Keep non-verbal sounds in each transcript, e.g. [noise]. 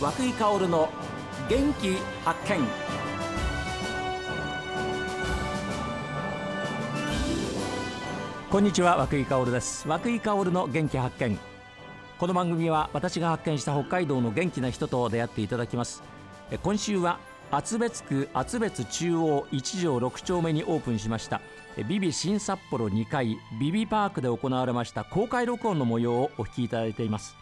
和久井薫の元気発見。こんにちは和久井薫です。和久井薫の元気発見。この番組は私が発見した北海道の元気な人と出会っていただきます。今週は厚別区厚別中央1条6丁目にオープンしましたビビ新札幌2階ビビパークで行われました公開録音の模様をお聞きいただいています。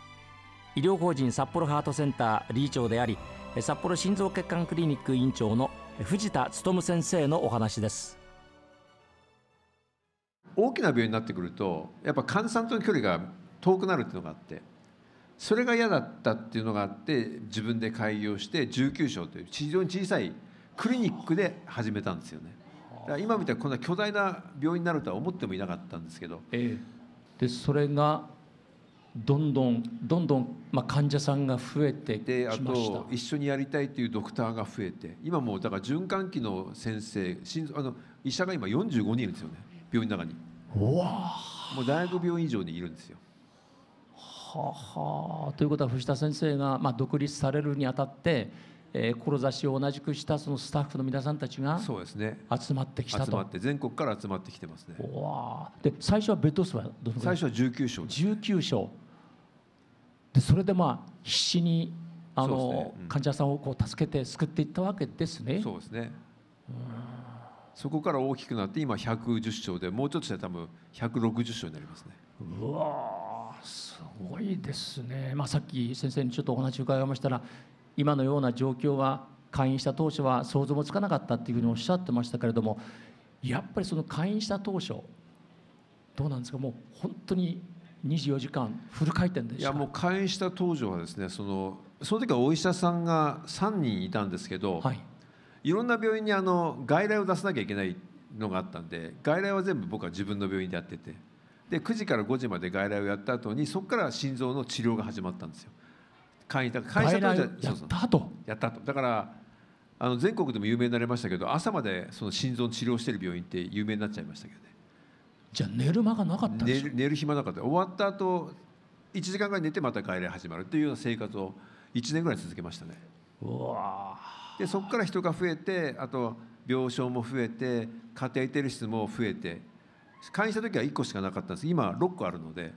医療法人札幌ハートセンター理事長であり札幌心臓血管クリニック院長の藤田勉先生のお話です。大きな病院になってくるとやっぱ患者さんとの距離が遠くなるっていうのがあってそれが嫌だったっていうのがあって自分で開業して19床という非常に小さいクリニックで始めたんですよね。だから今みたいにこんな巨大な病院になるとは思ってもいなかったんですけど、ええ、でそれがどんどんどんどん、まあ、患者さんが増えてであと一緒にやりたいというドクターが増えて今もだから循環器の先生あの医者が今45人いるんですよね病院の中に。わもう大学病院以上にいるんですよ。ははということは藤田先生が、まあ、独立されるにあたって、えー、志を同じくしたそのスタッフの皆さんたちがそうですね。集まってきたと。集まって全国から集まってきてますね。わで最初はベッド数はどのくらい？最初は19床19床でそれでまあ必死にあの、ね。うん、患者さんをこう助けて救っていったわけですね。そうですね。そこから大きくなって今110床でもうちょっとしたら多分160床になりますね。うわすごいですね、まあ、さっき先生にちょっとお話伺いましたら今のような状況は開院した当初は想像もつかなかったっていうふうにおっしゃってましたけれどもやっぱりその開院した当初どうなんですか？もう本当に24時間フル回転でいやもう開院した当時はですねそのその時はお医者さんが3人いたんですけど、はい、いろんな病院にあの外来を出さなきゃいけないのがあったんで外来は全部僕は自分の病院でやっててで9時から5時まで外来をやった後にそこから心臓の治療が始まったんですよ。会員会社とやった後やった後だからあの全国でも有名になりましたけど朝までその心臓の治療してる病院って有名になっちゃいましたけどね。じゃあ寝る間がなかった寝る寝る暇なかった。終わった後1時間ぐらい寝てまた外来始まるっていうような生活を1年ぐらい続けましたね。でそこから人が増えてあと病床も増えて家庭テレ室も増えて会員した時は1個しかなかったんです。今6個あるので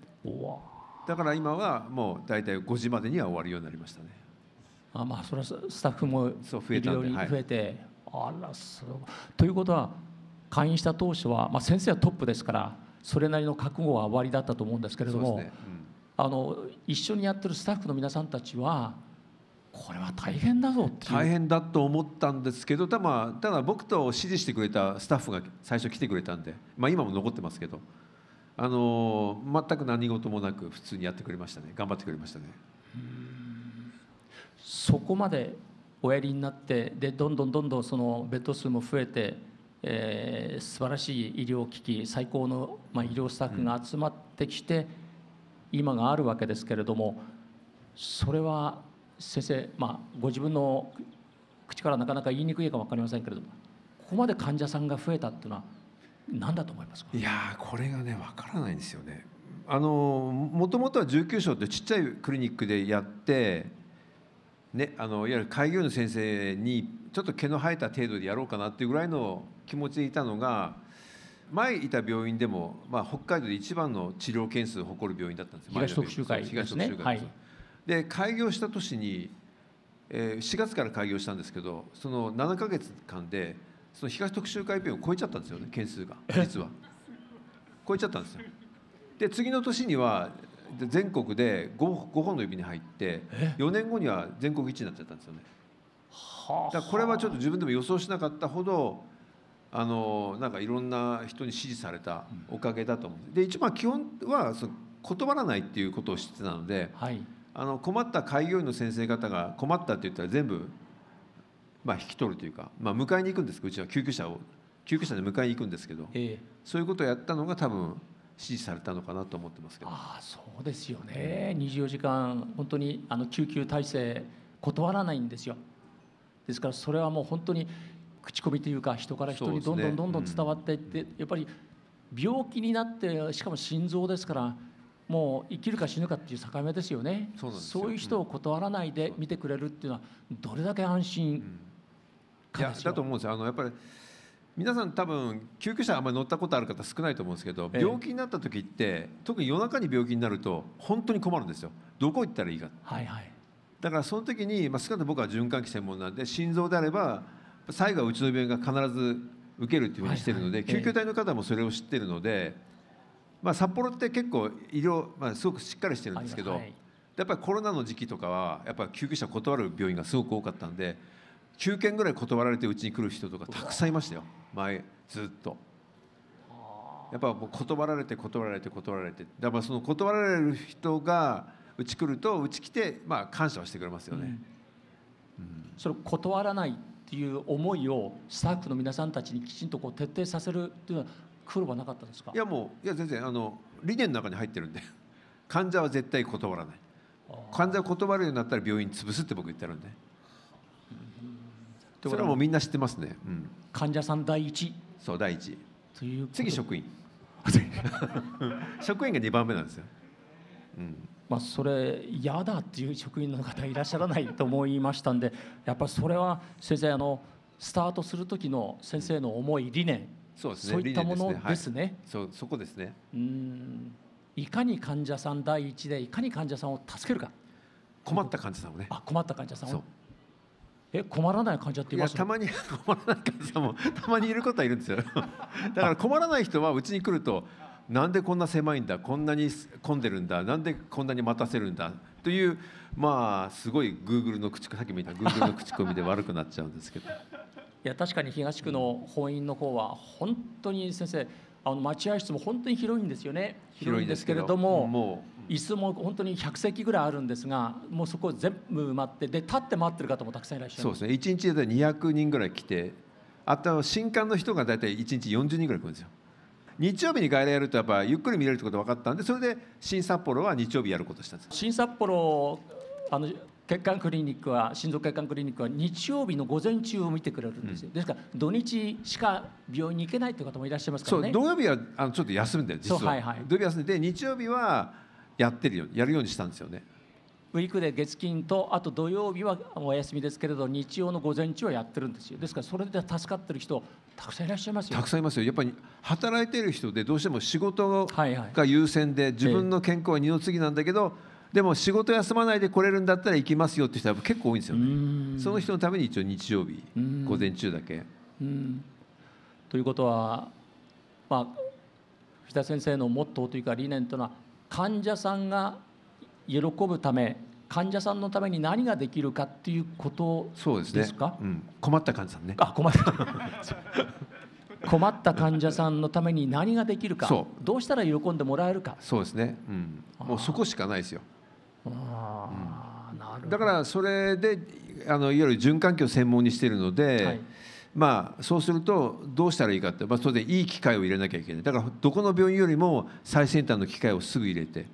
だから今はもう大体5時までには終わるようになりましたね。あまあそれはスタッフもそう増えたんで増えて、はい、あらそうということは会員した当初は、まあ、先生はトップですからそれなりの覚悟は終わりだったと思うんですけれども、ね。うん、あの一緒にやってるスタッフの皆さんたちはこれは大変だぞ大変だと思ったんですけどただただ僕と指示してくれたスタッフが最初来てくれたんで、まあ、今も残ってますけどあの全く何事もなく普通にやってくれましたね頑張ってくれましたね。そこまでおやりになってでどんどんどんどんそのベッド数も増えて、えー、素晴らしい医療機器最高の、まあ、医療スタッフが集まってきて、うん、今があるわけですけれどもそれは先生、まあ、ご自分の口からなかなか言いにくいか分かりませんけれどもここまで患者さんが増えたっていうのは何だと思いますか？いやこれがね分からないんですよね。あのもともとは19床ってちっちゃいクリニックでやって、ね、あのいわゆる開業医の先生にちょっと毛の生えた程度でやろうかなっていうぐらいの気持ちでいたのが前いた病院でも、まあ、北海道で一番の治療件数を誇る病院だったんです東特集会ですね。はい。で開業した年に、えー、4月から開業したんですけどその7か月間でその東特集会病院を超えちゃったんですよね件数が。実は。超えちゃったんですよ。で次の年には全国で 5, 5本の指に入って4年後には全国一になっちゃったんですよね。だこれはちょっと自分でも予想しなかったほどあのなんかいろんな人に支持されたおかげだと思うで一番基本はその断らないっていうことを知ってたので、はい、あの困った開業医の先生方が困ったって言ったら全部、まあ、引き取るというか、まあ、迎えに行くんですうちは救急車を救急車で迎えに行くんですけど、えそういうことをやったのが多分支持されたのかなと思ってますけど。ああそうですよね。24時間本当にあの救急体制断らないんですよ。ですからそれはもう本当に口コミというか人から人にどんどんどんどん伝わっていって、ねうん、やっぱり病気になってしかも心臓ですからもう生きるか死ぬかっていう境目ですよね。そういう人を断らないで見てくれるっていうのはどれだけ安心いかですよやだと思うんですよ。あのやっぱり皆さん多分救急車あんまり乗ったことある方少ないと思うんですけどええ。病気になった時って特に夜中に病気になると本当に困るんですよ。どこ行ったらいいかはいはい。だからその時に、まあ、少なくとも僕は循環器専門なんで心臓であれば最後はうちの病院が必ず受けるっていうふうにしてるので、はいはい。救急隊の方もそれを知ってるので、まあ、札幌って結構医療、まあ、すごくしっかりしてるんですけど、はい。やっぱりコロナの時期とかはやっぱり救急車断る病院がすごく多かったんで9件ぐらい断られてうちに来る人とかたくさんいましたよ。前ずっと。やっぱもう断られて断られて断られて。だからその断られる人がうち来るとうち来てまあ感謝をしてくれますよね。それを断らないっていう思いをスタッフの皆さんたちにきちんとこう徹底させるっていうのは苦労はなかったですか？いやもういや全然あの理念の中に入ってるんで。[laughs] 患者は絶対断らない。患者を断るようになったら病院潰すって僕言ってるんでそれはもうみんな知ってますね、うん、患者さん第一。そう第一。という次職員。[laughs] 職員が2番目なんですよ、うん、まあ、それ嫌だっていう職員の方いらっしゃらないと思いましたんでやっぱりそれは先生あのスタートする時の先生の思い理念。そうですね。そういったものですね。はい。そうそこですね。うん。いかに患者さん第一でいかに患者さんを助けるか。困った患者さんをね。あ困った患者さんをえ困らない患者っていいます？やたまに [laughs] 困らない患者もたまにいることはいるんですよ。[laughs] だから困らない人はうちに来るとなんでこんな狭いんだ？こんなに混んでるんだ？なんでこんなに待たせるんだ？というまあすごいグーグルの口さっき見たグーグルの口コミで悪くなっちゃうんですけど。[laughs] いや確かに東区の本院の方は本当に先生あの待合室も本当に広いんですよね。広いんですけれどもも椅子も本当に100席ぐらいあるんですがもうそこ全部埋まってで立って待ってる方もたくさんいらっしゃるうそうですね。1日で200人ぐらい来てあと新刊の人が大体1日40人ぐらい来るんですよ。日曜日に外来やるとやっぱゆっくり見れるってことが分かったんでそれで新札幌は日曜日やることにしたんです。新札幌あの血管クリニックは心臓血管クリニックは日曜日の午前中を見てくれるんですよ、ですから土日しか病院に行けないという方もいらっしゃいますかそうらね土曜日はあのちょっと休んでる実は、そうはいはい。土曜日休んで日曜日はやってるよ。やるようにしたんですよね。ウィークで月金とあと土曜日はお休みですけれど日曜の午前中はやってるんですよ。ですからそれで助かってる人たくさんいらっしゃいますよ。たくさんいますよ。やっぱり働いてる人でどうしても仕事はいはい。が優先で自分の健康は二の次なんだけど、でも仕事休まないで来れるんだったら行きますよって人は結構多いんですようねその人のために一応日曜日うん午前中だけ。うん。ということは、まあ、藤田先生のモットーというか理念というのは患者さんが喜ぶため患者さんのために何ができるかっていうことそうですかうん、困った患者さんね。あ困った。[laughs] 困った患者さんのために何ができるかそどうしたら喜んでもらえるか。そうですね、うん、もうそこしかないですよ。あーなるほど。だからそれであのいわゆる循環器を専門にしているので、はいまあそうするとどうしたらいいかって、まあ、当然いい機械を入れなきゃいけない。だからどこの病院よりも最先端の機械をすぐ入れて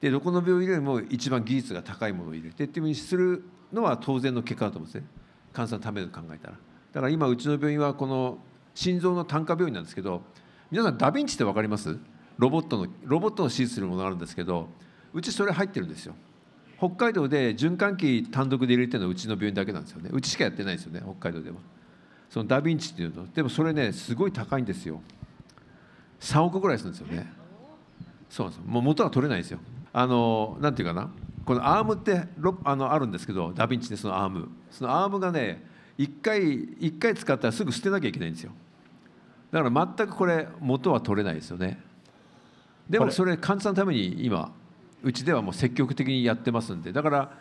でどこの病院よりも一番技術が高いものを入れてっていうふうにするのは当然の結果だと思うんですね。患者さんのためを考えたら。だから今うちの病院はこの心臓の単科病院なんですけど皆さんダヴィンチって分かります？ロボットのロボットの手術するものがあるんですけどうちそれ入ってるんですよ。北海道で循環器単独で入れてるのはうちの病院だけなんですよね。うちしかやってないですよね北海道ではそのダヴィンチっていうのでもそれねすごい高いんですよ。3億ぐらいするんですよね。そうなんですよ。もう元は取れないですよ。あのなんていうかな。このアームってロあのあるんですけどダヴィンチでそのアーム。そのアームがね1回一回使ったらすぐ捨てなきゃいけないんですよ。だから全くこれ元は取れないですよね。でもそれ患者さんのために今うちではもう積極的にやってますんで。だから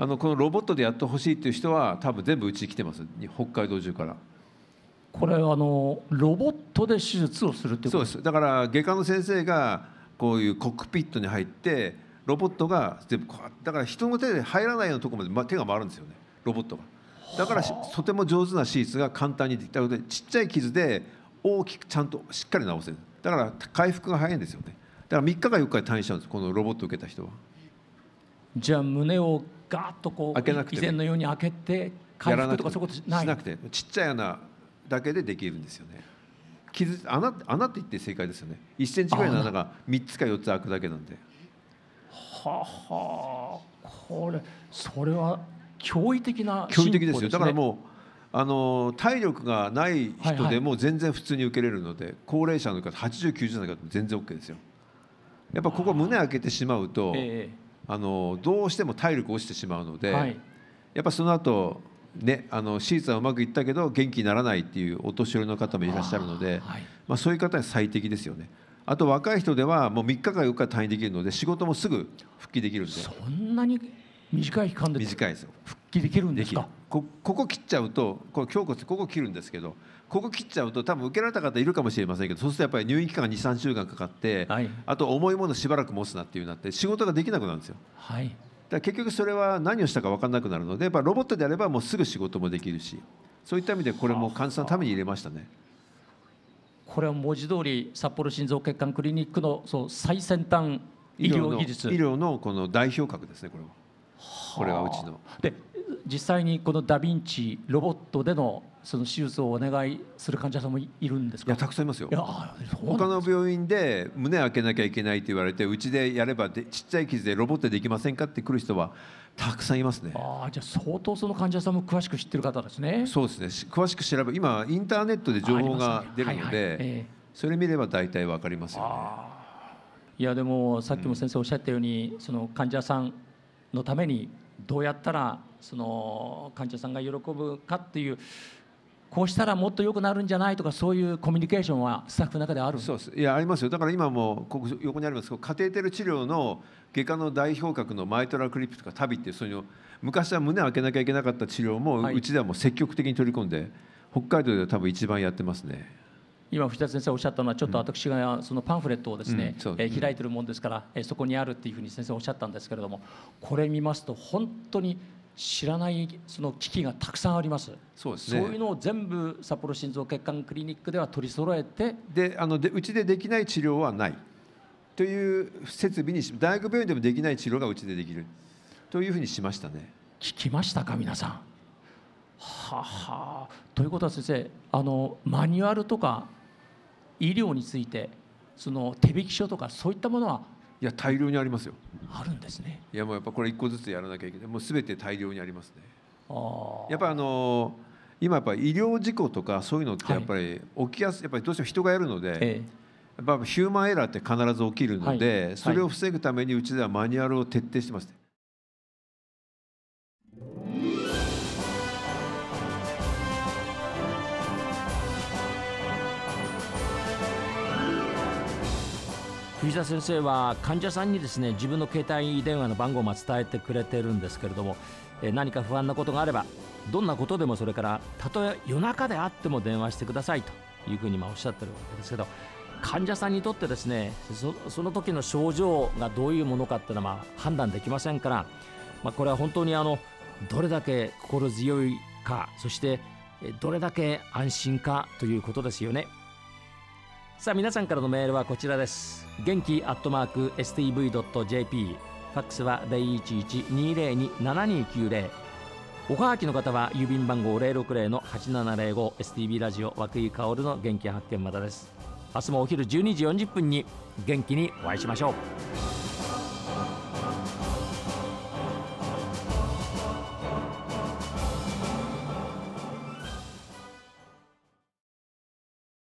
あのこのロボットでやってほしいっていう人は多分全部うちに来てます。北海道中から。これあのロボットで手術をするってこと？です。だから外科の先生がこういうコックピットに入ってロボットが全部だから人の手で入らないようなところまでま手が回るんですよね。ロボットが。だからしとても上手な手術が簡単にできたのでちっちゃい傷で大きくちゃんとしっかり治せる。だから回復が早いんですよね。だから3日か4日で退院しちゃうんですこのロボットを受けた人は。じゃあ胸をガーッとこう開けなくても以前のように開けて回復とかそういうことしない。しなくて。ちっちゃい穴だけでできるんですよね。傷穴穴って言って正解ですよね。1センチぐらいの穴。が3つか4つ開くだけなんで。はあはあ。これそれは驚異的な驚異的ですよ、だからもうあの体力がないはいはい。人でも全然普通に受けれるので、高齢者の方80、90歳の方全然 OK ですよ。やっぱここ胸開けてしまうとえあのどうしても体力落ちてしまうので、えはい。やっぱその後ねあの手術はうまくいったけど元気にならないっていうお年寄りの方もいらっしゃるのではい。まあ、そういう方に最適ですよね。あと若い人ではもう3日か4日退院できるので仕事もすぐ復帰できるんで。そんなに短い期間で。短いですよ復帰できるんでですかこここ切っちゃうとこの胸骨ここ切るんですけどここ切っちゃうと多分受けられた方いるかもしれませんけどそうするとやっぱり入院期間が23週間かかって、はい。あと重いものしばらく持つなっていうなって仕事ができなくなるんですよ。はい。だ結局それは何をしたか分からなくなるのでやっぱロボットであればもうすぐ仕事もできるしそういった意味でこれも患者さんのために入れましたね。これは文字通り札幌心臓血管クリニックのそう最先端医療技術。医療のこの代表格ですねこれは。これはうちの。で実際にこのダ・ヴィンチロボットでのその手術をお願いする患者さんもいいるんですか？いやたくさんいますよ。他の病院で胸開けなきゃいけないって言われてうちでやればでちっちゃい傷でロボットでできませんかって来る人はたくさんいますね。ああじゃあ相当その患者さんも詳しく知ってる方ですね。そうですね。し詳しく調べ今インターネットで情報が出るのありますね。はいはいでええ。それ見れば大体わかりますよね。いやでもさっきも先生おっしゃったように、その患者さんのためにどうやったらその患者さんが喜ぶかっていうこうしたらもっと良くなるんじゃないとかそういうコミュニケーションはスタッフの中である？そうです。いやありますよ。だから今もここ横にありますけどカテーテル治療の外科の代表格のマイトラクリップとかタビっていうそういうの昔は胸開けなきゃいけなかった治療も、はい。うちではもう積極的に取り込んで北海道では多分一番やってますね今藤田先生おっしゃったのはちょっと私がそのパンフレットをですねえー開いてるもんですからえーそこにあるっていうふうに先生おっしゃったんですけれどもこれ見ますと本当に知らないその機器がたくさんあります。そうですね。そういうのを全部札幌心臓血管クリニックでは取り揃えて。であのでうちでできない治療はない。という設備にし大学病院でもできない治療がうちでできるというふうにしましたね。聞きましたか皆さん。はあはあ。ということは先生あのマニュアルとか医療についてその手引き書とかそういったものはいや大量にありますよ。あるんですね。いやもうやっぱこれ一個ずつやらなきゃいけない。もう全て大量にありますね。あやっぱりあの今やっぱり医療事故とかそういうのってやっぱり起きやすいやっぱりどうしても人がやるので、えやっぱヒューマンエラーって必ず起きるので、はい。それを防ぐためにうちではマニュアルを徹底してます、藤田先生は患者さんにですね自分の携帯電話の番号も伝えてくれてるんですけれどもえ何か不安なことがあればどんなことでもそれからたとえ夜中であっても電話してくださいというふうにまおっしゃってるわけですけど患者さんにとってですねそその時の症状がどういうものかっていうのはま判断できませんから、まあ、これは本当にあのどれだけ心強いかそしてどれだけ安心かということですよね。さあ皆さんからのメールはこちらです。元気アットマーク STV.jp ファックスは011-202-7290おはがきの方は郵便番号060-8705 STB ラジオ和久井薫の元気発見まだです。明日もお昼12時40分に元気にお会いしましょう。